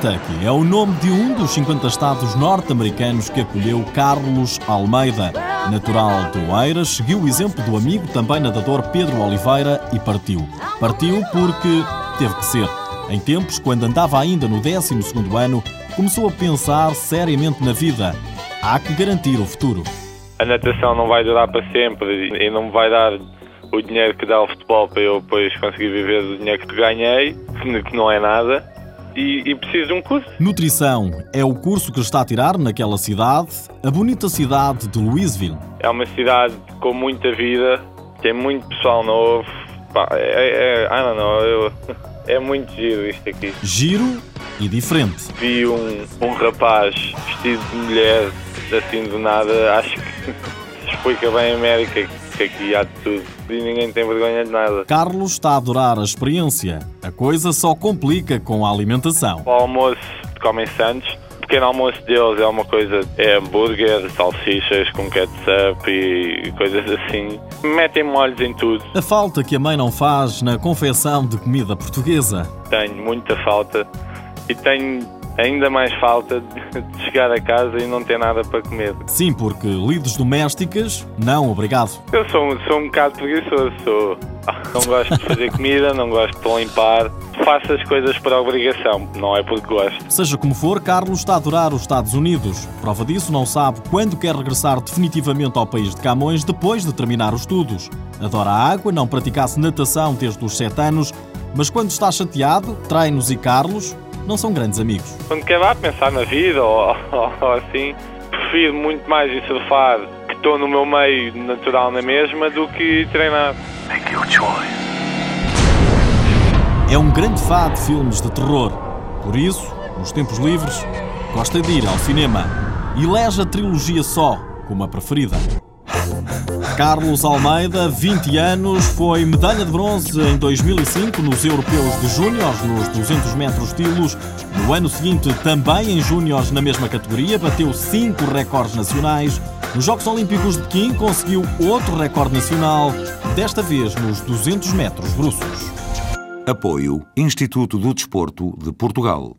Kentucky é o nome de um dos 50 estados norte-americanos que acolheu Carlos Almeida. Natural de Oeiras, seguiu o exemplo do amigo, também nadador Pedro Oliveira e partiu. Partiu porque teve que ser. Em tempos, quando andava ainda no 12 ano, começou a pensar seriamente na vida. Há que garantir o futuro. A natação não vai durar para sempre e não me vai dar o dinheiro que dá o futebol para eu depois conseguir viver do dinheiro que ganhei, que não é nada e, e preciso de um curso. Nutrição é o curso que está a tirar naquela cidade, a bonita cidade de Louisville. É uma cidade com muita vida, tem muito pessoal novo. Pá, é, é, I don't know, eu, é muito giro isto aqui. Giro e diferente. Vi um, um rapaz vestido de mulher, assim do nada, acho que explica bem a América que aqui há de tudo e ninguém tem vergonha de nada. Carlos está a adorar a experiência. A coisa só complica com a alimentação. O almoço comem santos. O pequeno almoço deles é uma coisa, é hambúrguer, salsichas com ketchup e coisas assim. Metem molhos em tudo. A falta que a mãe não faz na confecção de comida portuguesa. Tenho muita falta e tenho ainda mais falta de chegar a casa e não ter nada para comer. Sim, porque lides domésticas, não, obrigado. Eu sou, sou um bocado preguiçoso, sou. Não gosto de fazer comida, não gosto de limpar. Faço as coisas por obrigação, não é porque gosto. Seja como for, Carlos está a adorar os Estados Unidos. Prova disso, não sabe quando quer regressar definitivamente ao país de Camões depois de terminar os estudos. Adora a água, não praticasse natação desde os 7 anos, mas quando está chateado, treinos e Carlos não são grandes amigos. Quando quer lá pensar na vida ou, ou, ou assim, prefiro muito mais surfar, que estou no meu meio natural na mesma, do que treinar. Make your choice. É um grande fã de filmes de terror. Por isso, nos tempos livres, gosta de ir ao cinema. E elege a trilogia só como a preferida. Carlos Almeida, 20 anos, foi medalha de bronze em 2005 nos Europeus de Júniores, nos 200 metros estilos. No ano seguinte, também em Júniores, na mesma categoria, bateu cinco recordes nacionais. Nos Jogos Olímpicos de Pequim, conseguiu outro recorde nacional, desta vez nos 200 metros brussos. Apoio Instituto do Desporto de Portugal.